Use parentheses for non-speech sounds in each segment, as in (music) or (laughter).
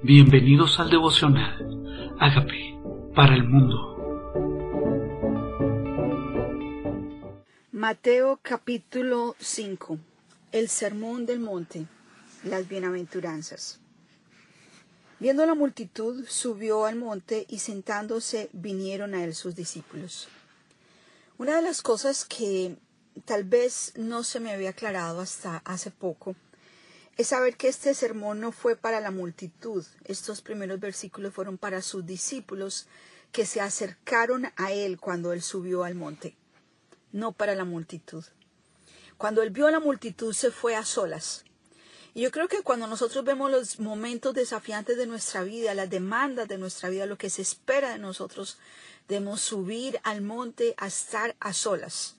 Bienvenidos al devocional. Hágame para el mundo. Mateo capítulo 5. El sermón del monte. Las bienaventuranzas. Viendo la multitud, subió al monte y sentándose vinieron a él sus discípulos. Una de las cosas que tal vez no se me había aclarado hasta hace poco es saber que este sermón no fue para la multitud. Estos primeros versículos fueron para sus discípulos que se acercaron a él cuando él subió al monte, no para la multitud. Cuando él vio a la multitud se fue a solas. Y yo creo que cuando nosotros vemos los momentos desafiantes de nuestra vida, las demandas de nuestra vida, lo que se espera de nosotros, debemos subir al monte a estar a solas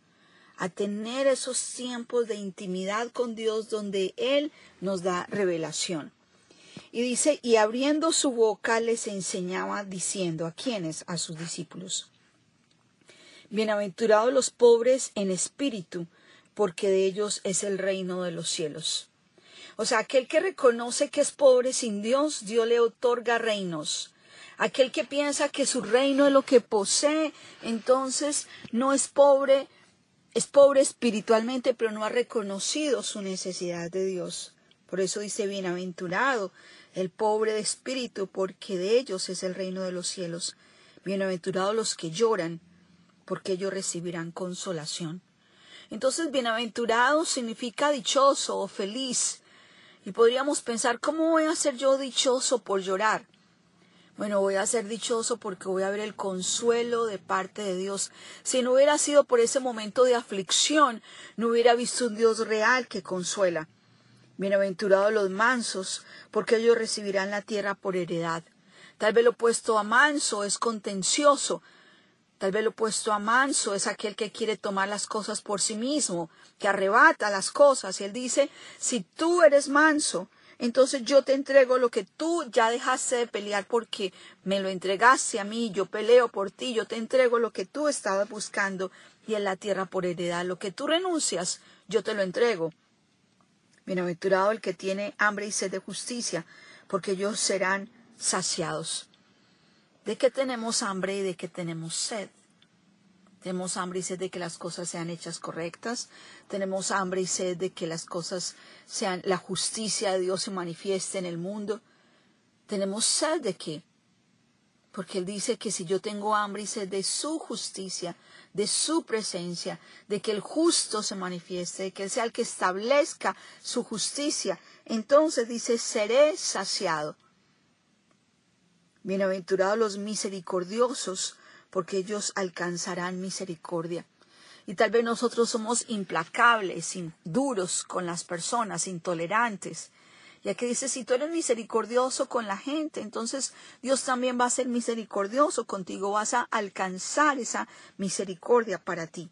a tener esos tiempos de intimidad con Dios donde Él nos da revelación. Y dice, y abriendo su boca les enseñaba diciendo a quienes, a sus discípulos. Bienaventurados los pobres en espíritu, porque de ellos es el reino de los cielos. O sea, aquel que reconoce que es pobre sin Dios, Dios le otorga reinos. Aquel que piensa que su reino es lo que posee, entonces no es pobre, es pobre espiritualmente, pero no ha reconocido su necesidad de Dios. Por eso dice, bienaventurado el pobre de espíritu, porque de ellos es el reino de los cielos. Bienaventurados los que lloran, porque ellos recibirán consolación. Entonces, bienaventurado significa dichoso o feliz. Y podríamos pensar, ¿cómo voy a ser yo dichoso por llorar? Bueno, voy a ser dichoso porque voy a ver el consuelo de parte de Dios. Si no hubiera sido por ese momento de aflicción, no hubiera visto un Dios real que consuela. Bienaventurados los mansos, porque ellos recibirán la tierra por heredad. Tal vez lo opuesto a manso es contencioso. Tal vez lo opuesto a manso es aquel que quiere tomar las cosas por sí mismo, que arrebata las cosas. Y él dice, si tú eres manso, entonces yo te entrego lo que tú ya dejaste de pelear porque me lo entregaste a mí, yo peleo por ti, yo te entrego lo que tú estabas buscando y en la tierra por heredad, lo que tú renuncias, yo te lo entrego. Bienaventurado el que tiene hambre y sed de justicia, porque ellos serán saciados. ¿De qué tenemos hambre y de qué tenemos sed? Tenemos hambre y sed de que las cosas sean hechas correctas. Tenemos hambre y sed de que las cosas sean, la justicia de Dios se manifieste en el mundo. Tenemos sed de qué? Porque Él dice que si yo tengo hambre y sed de su justicia, de su presencia, de que el justo se manifieste, de que Él sea el que establezca su justicia, entonces dice, seré saciado. Bienaventurados los misericordiosos, porque ellos alcanzarán misericordia. Y tal vez nosotros somos implacables, duros con las personas, intolerantes. Y aquí dice, si tú eres misericordioso con la gente, entonces Dios también va a ser misericordioso contigo, vas a alcanzar esa misericordia para ti.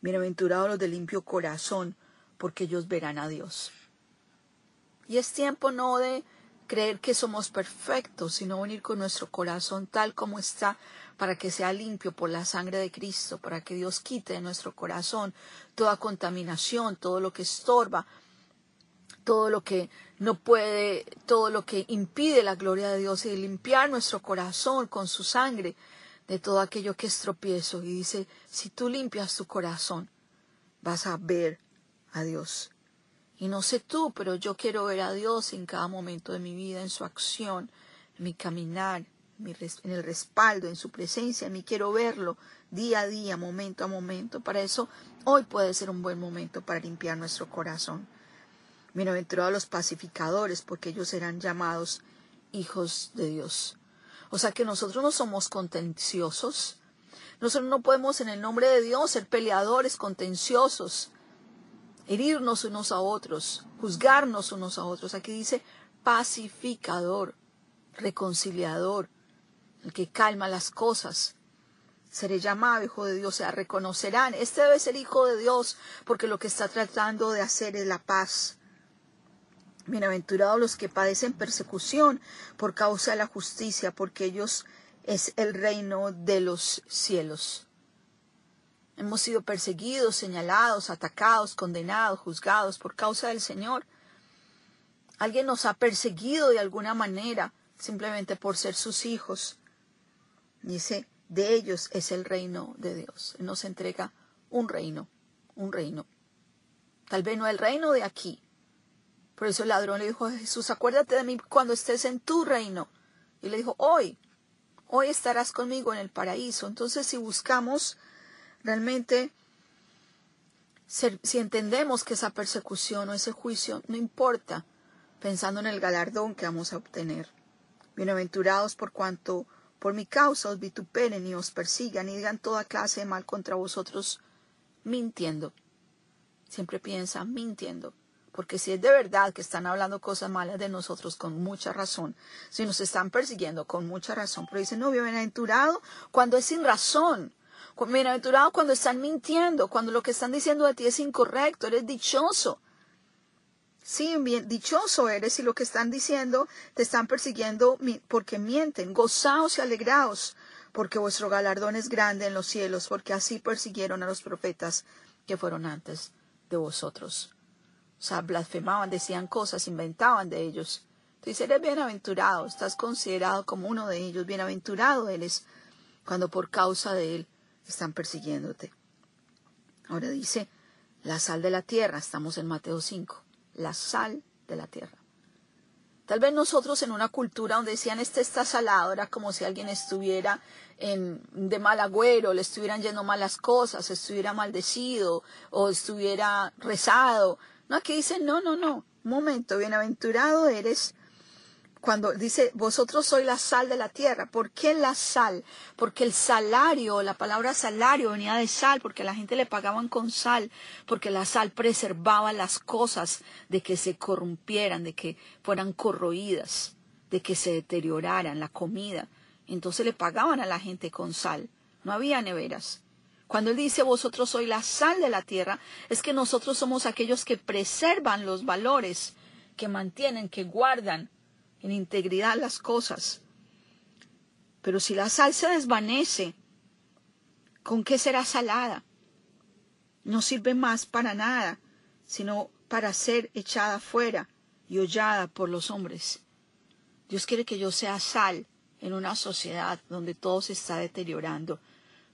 Bienaventurados los de limpio corazón, porque ellos verán a Dios. Y es tiempo no de creer que somos perfectos, sino venir con nuestro corazón tal como está, para que sea limpio por la sangre de Cristo, para que Dios quite de nuestro corazón toda contaminación, todo lo que estorba, todo lo que no puede, todo lo que impide la gloria de Dios y limpiar nuestro corazón con su sangre de todo aquello que es tropiezo. Y dice, si tú limpias tu corazón, vas a ver a Dios. Y no sé tú, pero yo quiero ver a Dios en cada momento de mi vida, en su acción, en mi caminar, en el respaldo, en su presencia. En mí quiero verlo día a día, momento a momento. Para eso hoy puede ser un buen momento para limpiar nuestro corazón. Bienaventurados los pacificadores, porque ellos serán llamados hijos de Dios. O sea que nosotros no somos contenciosos. Nosotros no podemos en el nombre de Dios ser peleadores contenciosos herirnos unos a otros, juzgarnos unos a otros. Aquí dice pacificador, reconciliador, el que calma las cosas. Seré llamado hijo de Dios, o sea, reconocerán, este debe ser hijo de Dios, porque lo que está tratando de hacer es la paz. Bienaventurados los que padecen persecución por causa de la justicia, porque ellos es el reino de los cielos. Hemos sido perseguidos, señalados, atacados, condenados, juzgados por causa del Señor. Alguien nos ha perseguido de alguna manera simplemente por ser sus hijos. Dice, de ellos es el reino de Dios. Él nos entrega un reino, un reino. Tal vez no el reino de aquí. Por eso el ladrón le dijo a Jesús, acuérdate de mí cuando estés en tu reino. Y le dijo, hoy, hoy estarás conmigo en el paraíso. Entonces, si buscamos realmente, si entendemos que esa persecución o ese juicio no importa, pensando en el galardón que vamos a obtener. Bienaventurados por cuanto por mi causa os vituperen y os persigan y digan toda clase de mal contra vosotros, mintiendo. Siempre piensa mintiendo. Porque si es de verdad que están hablando cosas malas de nosotros con mucha razón, si nos están persiguiendo con mucha razón, pero dice, no, bienaventurado cuando es sin razón, bienaventurado cuando están mintiendo, cuando lo que están diciendo de ti es incorrecto, eres dichoso. Sí, bien, dichoso eres y lo que están diciendo te están persiguiendo porque mienten. Gozaos y alegraos, porque vuestro galardón es grande en los cielos, porque así persiguieron a los profetas que fueron antes de vosotros. O sea, blasfemaban, decían cosas, inventaban de ellos. Entonces eres bienaventurado, estás considerado como uno de ellos. Bienaventurado eres cuando por causa de él están persiguiéndote. Ahora dice, la sal de la tierra, estamos en Mateo 5 la sal de la tierra. Tal vez nosotros en una cultura donde decían este está salado, era como si alguien estuviera en, de mal agüero, le estuvieran yendo malas cosas, estuviera maldecido o estuviera rezado. No, aquí dicen, no, no, no, un momento, bienaventurado eres cuando dice, vosotros sois la sal de la tierra. ¿Por qué la sal? Porque el salario, la palabra salario venía de sal, porque la gente le pagaban con sal, porque la sal preservaba las cosas de que se corrompieran, de que fueran corroídas, de que se deterioraran la comida. Entonces le pagaban a la gente con sal. No había neveras. Cuando él dice vosotros sois la sal de la tierra, es que nosotros somos aquellos que preservan los valores, que mantienen, que guardan en integridad las cosas. Pero si la sal se desvanece, ¿con qué será salada? No sirve más para nada, sino para ser echada fuera y hollada por los hombres. Dios quiere que yo sea sal en una sociedad donde todo se está deteriorando.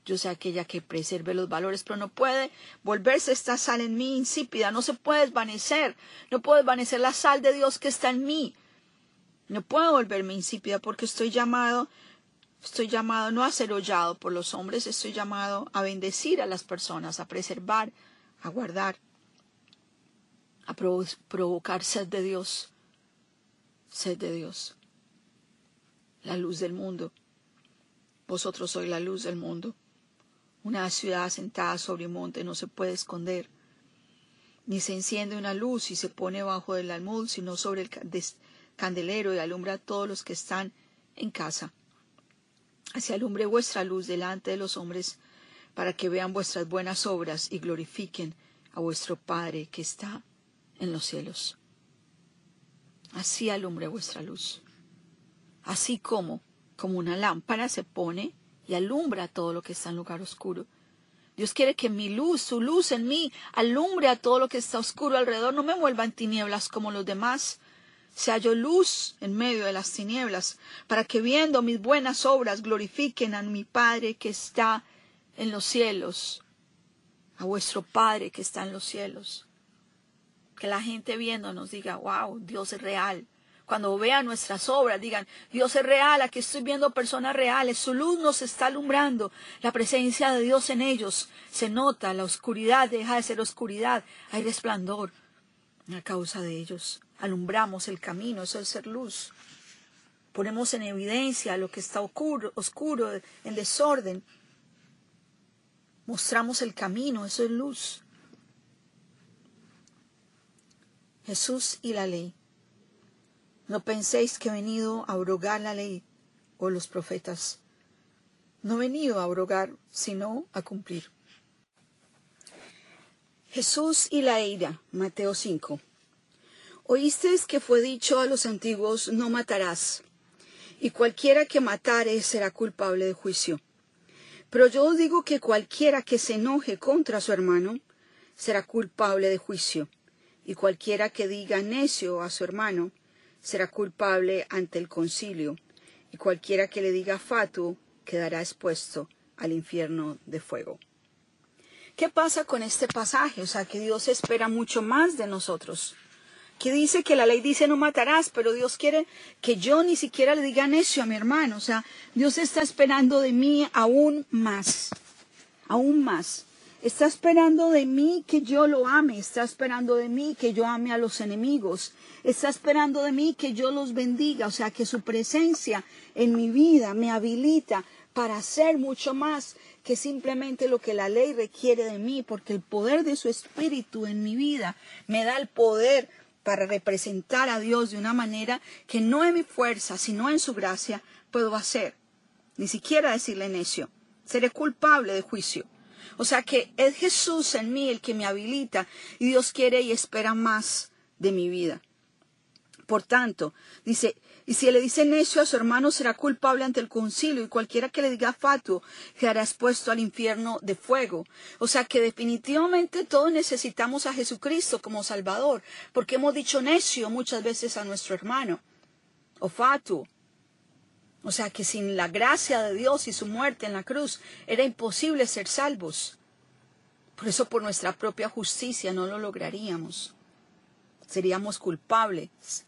Yo sea aquella que preserve los valores, pero no puede volverse esta sal en mí insípida, no se puede desvanecer, no puede desvanecer la sal de Dios que está en mí, no puedo volverme insípida porque estoy llamado, estoy llamado no a ser hollado por los hombres, estoy llamado a bendecir a las personas, a preservar, a guardar, a provocar sed de Dios, sed de Dios, la luz del mundo. Vosotros sois la luz del mundo. Una ciudad sentada sobre un monte no se puede esconder, ni se enciende una luz y se pone bajo del almud, sino sobre el candelero y alumbra a todos los que están en casa. Así alumbre vuestra luz delante de los hombres, para que vean vuestras buenas obras y glorifiquen a vuestro Padre que está en los cielos. Así alumbre vuestra luz. Así como, como una lámpara se pone y alumbra todo lo que está en lugar oscuro. Dios quiere que mi luz, su luz en mí, alumbre a todo lo que está oscuro alrededor, no me vuelva en tinieblas como los demás, se halló luz en medio de las tinieblas, para que viendo mis buenas obras glorifiquen a mi Padre que está en los cielos, a vuestro Padre que está en los cielos. Que la gente viendo nos diga, wow, Dios es real. Cuando vean nuestras obras, digan, Dios es real, aquí estoy viendo personas reales, su luz nos está alumbrando, la presencia de Dios en ellos se nota, la oscuridad deja de ser oscuridad, hay resplandor a causa de ellos alumbramos el camino, eso es ser luz. Ponemos en evidencia lo que está oscuro, oscuro, en desorden. Mostramos el camino, eso es luz. Jesús y la ley. No penséis que he venido a abrogar la ley o los profetas. No he venido a abrogar, sino a cumplir. Jesús y la ira, Mateo 5. Oísteis que fue dicho a los antiguos, no matarás, y cualquiera que matare será culpable de juicio. Pero yo digo que cualquiera que se enoje contra su hermano será culpable de juicio, y cualquiera que diga necio a su hermano será culpable ante el concilio, y cualquiera que le diga fatuo quedará expuesto al infierno de fuego. ¿Qué pasa con este pasaje? O sea, que Dios espera mucho más de nosotros. Que dice que la ley dice no matarás, pero Dios quiere que yo ni siquiera le diga necio a mi hermano. O sea, Dios está esperando de mí aún más, aún más. Está esperando de mí que yo lo ame, está esperando de mí que yo ame a los enemigos, está esperando de mí que yo los bendiga, o sea, que su presencia en mi vida me habilita para hacer mucho más que simplemente lo que la ley requiere de mí, porque el poder de su espíritu en mi vida me da el poder para representar a Dios de una manera que no en mi fuerza, sino en su gracia puedo hacer. Ni siquiera decirle necio. Seré culpable de juicio. O sea que es Jesús en mí el que me habilita y Dios quiere y espera más de mi vida. Por tanto, dice, y si le dice necio a su hermano será culpable ante el concilio y cualquiera que le diga fatuo quedará expuesto al infierno de fuego. O sea que definitivamente todos necesitamos a Jesucristo como Salvador, porque hemos dicho necio muchas veces a nuestro hermano o fatuo. O sea que sin la gracia de Dios y su muerte en la cruz era imposible ser salvos. Por eso por nuestra propia justicia no lo lograríamos. Seríamos culpables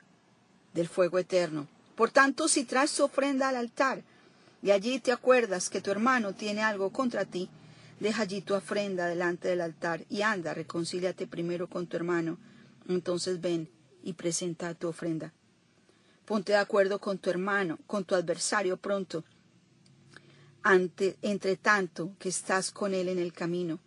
del fuego eterno. Por tanto, si traes tu ofrenda al altar y allí te acuerdas que tu hermano tiene algo contra ti, deja allí tu ofrenda delante del altar y anda, reconcíliate primero con tu hermano. Entonces ven y presenta tu ofrenda. Ponte de acuerdo con tu hermano, con tu adversario pronto, ante, entre tanto que estás con él en el camino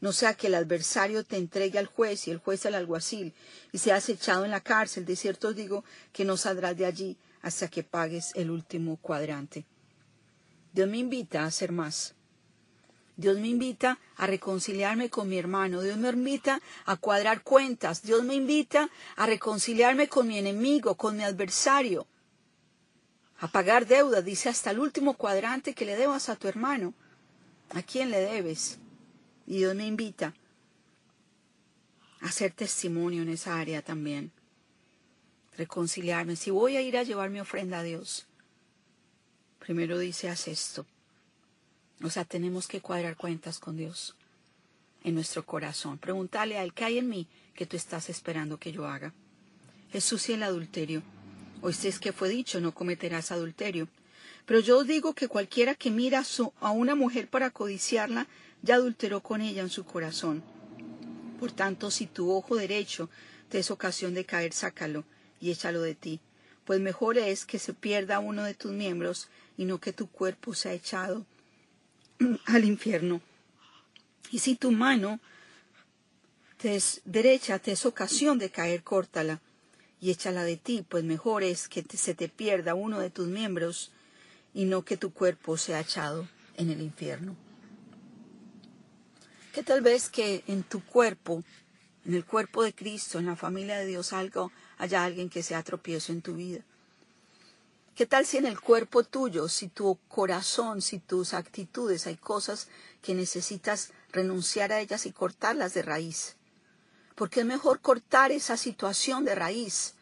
no sea que el adversario te entregue al juez y el juez al alguacil, y seas echado en la cárcel. De cierto os digo que no saldrás de allí hasta que pagues el último cuadrante. Dios me invita a hacer más. Dios me invita a reconciliarme con mi hermano. Dios me invita a cuadrar cuentas. Dios me invita a reconciliarme con mi enemigo, con mi adversario. A pagar deudas, dice hasta el último cuadrante que le debas a tu hermano. ¿A quién le debes? Y Dios me invita a hacer testimonio en esa área también. Reconciliarme. Si voy a ir a llevar mi ofrenda a Dios, primero dice, haz esto. O sea, tenemos que cuadrar cuentas con Dios en nuestro corazón. Pregúntale a Él, ¿qué hay en mí que tú estás esperando que yo haga? Jesús y el adulterio. Oísteis que fue dicho, no cometerás adulterio. Pero yo digo que cualquiera que mira a una mujer para codiciarla, ya adulteró con ella en su corazón. Por tanto, si tu ojo derecho te es ocasión de caer, sácalo y échalo de ti, pues mejor es que se pierda uno de tus miembros y no que tu cuerpo sea echado (clears throat) al infierno. Y si tu mano te es derecha te es ocasión de caer, córtala y échala de ti, pues mejor es que se te pierda uno de tus miembros y no que tu cuerpo sea echado en el infierno tal vez que en tu cuerpo, en el cuerpo de Cristo, en la familia de Dios, algo, haya alguien que sea tropiezo en tu vida. ¿Qué tal si en el cuerpo tuyo, si tu corazón, si tus actitudes hay cosas que necesitas renunciar a ellas y cortarlas de raíz? Porque es mejor cortar esa situación de raíz,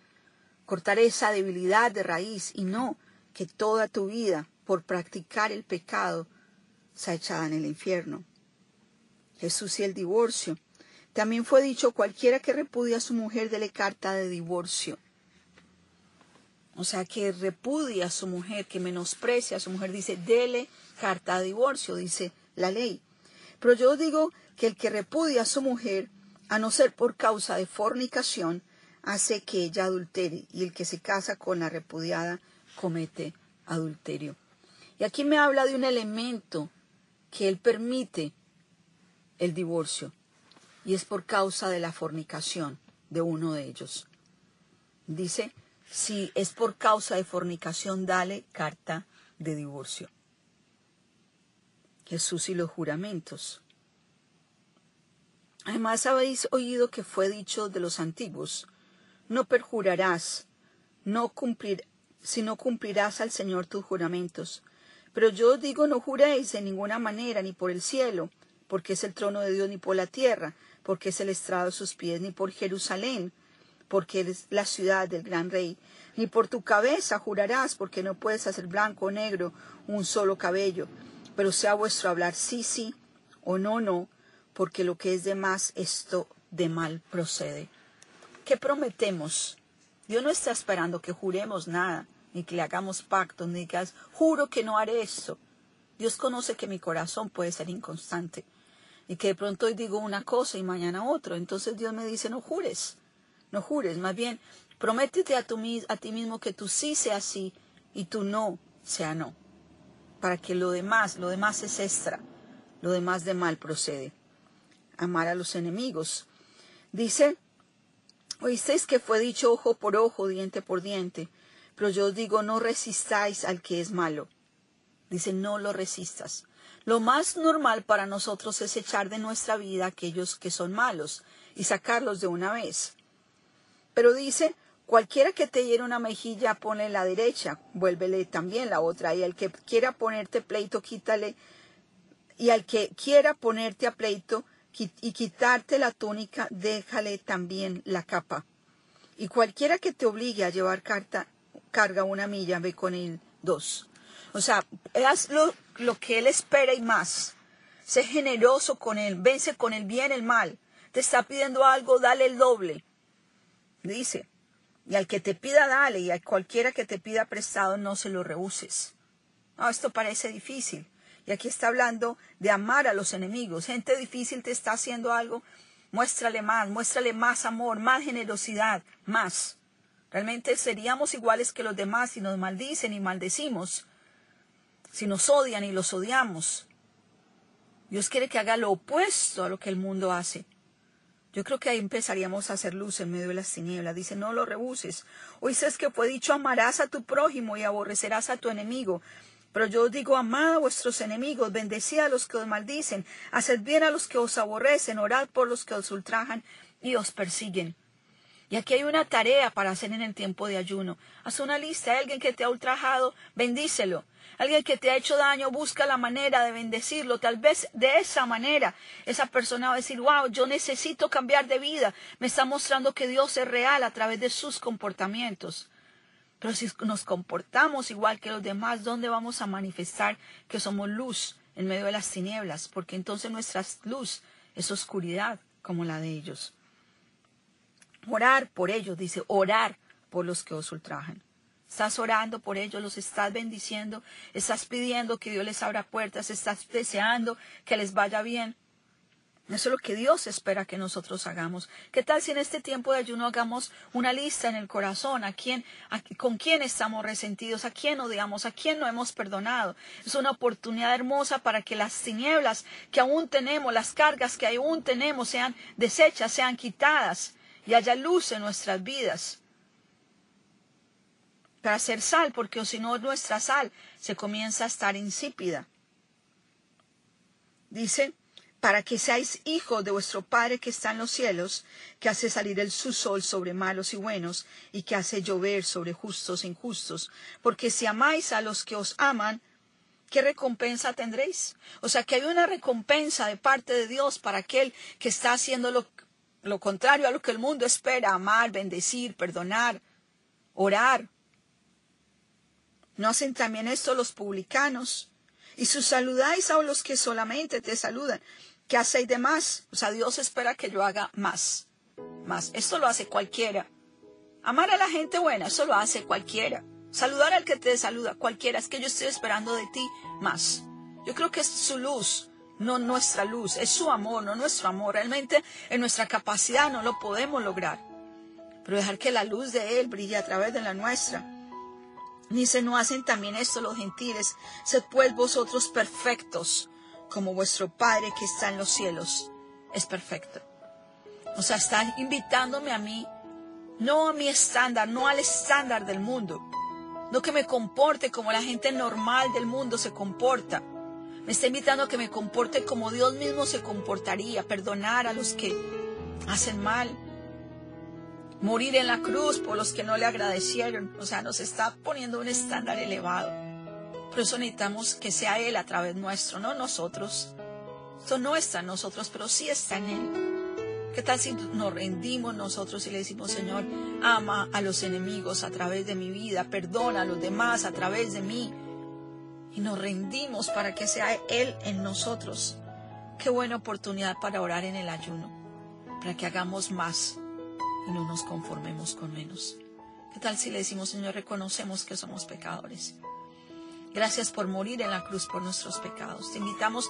cortar esa debilidad de raíz y no que toda tu vida, por practicar el pecado, sea echada en el infierno. Jesús y el divorcio. También fue dicho, cualquiera que repudia a su mujer, dele carta de divorcio. O sea, que repudia a su mujer, que menosprecia a su mujer, dice, dele carta de divorcio, dice la ley. Pero yo digo que el que repudia a su mujer, a no ser por causa de fornicación, hace que ella adultere, y el que se casa con la repudiada comete adulterio. Y aquí me habla de un elemento que él permite el divorcio y es por causa de la fornicación de uno de ellos. Dice, si es por causa de fornicación, dale carta de divorcio. Jesús y los juramentos. Además habéis oído que fue dicho de los antiguos, no perjurarás, no cumplir, si no cumplirás al Señor tus juramentos. Pero yo os digo, no juréis de ninguna manera, ni por el cielo, porque es el trono de Dios, ni por la tierra, porque es el estrado de sus pies, ni por Jerusalén, porque es la ciudad del gran rey, ni por tu cabeza jurarás, porque no puedes hacer blanco o negro un solo cabello, pero sea vuestro hablar sí, sí, o no, no, porque lo que es de más, esto de mal procede. ¿Qué prometemos? Dios no está esperando que juremos nada, ni que le hagamos pactos, ni que juro que no haré esto. Dios conoce que mi corazón puede ser inconstante y que de pronto hoy digo una cosa y mañana otro. Entonces Dios me dice, no jures, no jures, más bien prométete a, tu, a ti mismo que tú sí sea sí y tú no sea no, para que lo demás, lo demás es extra, lo demás de mal procede. Amar a los enemigos. Dice, oísteis que fue dicho ojo por ojo, diente por diente, pero yo os digo, no resistáis al que es malo Dice, no lo resistas. Lo más normal para nosotros es echar de nuestra vida a aquellos que son malos y sacarlos de una vez. Pero dice, cualquiera que te hiere una mejilla, ponle la derecha, vuélvele también la otra, y al que quiera ponerte pleito, quítale, y al que quiera ponerte a pleito y quitarte la túnica, déjale también la capa. Y cualquiera que te obligue a llevar carta, carga una milla, ve con él dos. O sea, haz lo, que Él espera y más. Sé generoso con Él, vence con el bien el mal. Te está pidiendo algo, dale el doble. Dice, y al que te pida, dale, y a cualquiera que te pida prestado, no se lo rehuses. No, esto parece difícil. Y aquí está hablando de amar a los enemigos. Gente difícil te está haciendo algo, muéstrale más, muéstrale más amor, más generosidad, más. Realmente seríamos iguales que los demás si nos maldicen y maldecimos si nos odian y los odiamos. Dios quiere que haga lo opuesto a lo que el mundo hace. Yo creo que ahí empezaríamos a hacer luz en medio de las tinieblas. Dice, no lo rebuses. Oíste que fue dicho, amarás a tu prójimo y aborrecerás a tu enemigo. Pero yo digo, amad a vuestros enemigos, bendecid a los que os maldicen, haced bien a los que os aborrecen, orad por los que os ultrajan y os persiguen. Y aquí hay una tarea para hacer en el tiempo de ayuno. Haz una lista alguien que te ha ultrajado, bendícelo. Alguien que te ha hecho daño, busca la manera de bendecirlo. Tal vez de esa manera esa persona va a decir, wow, yo necesito cambiar de vida. Me está mostrando que Dios es real a través de sus comportamientos. Pero si nos comportamos igual que los demás, ¿dónde vamos a manifestar que somos luz en medio de las tinieblas? Porque entonces nuestra luz es oscuridad como la de ellos. Orar por ellos, dice, orar por los que os ultrajan. Estás orando por ellos, los estás bendiciendo, estás pidiendo que Dios les abra puertas, estás deseando que les vaya bien. Eso es lo que Dios espera que nosotros hagamos. ¿Qué tal si en este tiempo de ayuno hagamos una lista en el corazón? ¿A quién, con quién estamos resentidos? ¿A quién odiamos? ¿A quién no hemos perdonado? Es una oportunidad hermosa para que las tinieblas que aún tenemos, las cargas que aún tenemos, sean deshechas, sean quitadas y haya luz en nuestras vidas para hacer sal, porque si no nuestra sal se comienza a estar insípida. Dice, para que seáis hijos de vuestro Padre que está en los cielos, que hace salir el su sol sobre malos y buenos, y que hace llover sobre justos e injustos. Porque si amáis a los que os aman, ¿qué recompensa tendréis? O sea que hay una recompensa de parte de Dios para aquel que está haciendo lo, lo contrario a lo que el mundo espera, amar, bendecir, perdonar, orar. ¿No hacen también esto los publicanos? Y si saludáis a los que solamente te saludan, ¿qué hacéis de más? O sea, Dios espera que yo haga más. Más. Esto lo hace cualquiera. Amar a la gente buena, eso lo hace cualquiera. Saludar al que te saluda, cualquiera. Es que yo estoy esperando de ti más. Yo creo que es su luz, no nuestra luz. Es su amor, no nuestro amor. Realmente en nuestra capacidad no lo podemos lograr. Pero dejar que la luz de Él brille a través de la nuestra. Dice, ¿no hacen también esto los gentiles? Sed pues vosotros perfectos, como vuestro Padre que está en los cielos es perfecto. O sea, están invitándome a mí, no a mi estándar, no al estándar del mundo. No que me comporte como la gente normal del mundo se comporta. Me está invitando a que me comporte como Dios mismo se comportaría, perdonar a los que hacen mal, morir en la cruz por los que no le agradecieron. O sea, nos está poniendo un estándar elevado. Por eso necesitamos que sea Él a través nuestro, no nosotros. Esto no está en nosotros, pero sí está en Él. ¿Qué tal si nos rendimos nosotros y le decimos, Señor, ama a los enemigos a través de mi vida, perdona a los demás a través de mí? Y nos rendimos para que sea Él en nosotros. Qué buena oportunidad para orar en el ayuno, para que hagamos más y no nos conformemos con menos. ¿Qué tal si le decimos, Señor, reconocemos que somos pecadores? Gracias por morir en la cruz por nuestros pecados. Te invitamos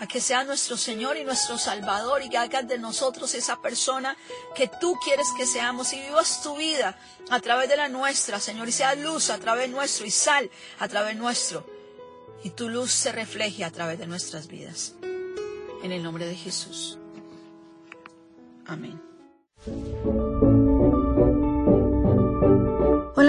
a que sea nuestro Señor y nuestro Salvador y que hagas de nosotros esa persona que tú quieres que seamos y vivas tu vida a través de la nuestra, Señor, y sea luz a través nuestro y sal a través nuestro. Y tu luz se refleje a través de nuestras vidas. En el nombre de Jesús. Amén.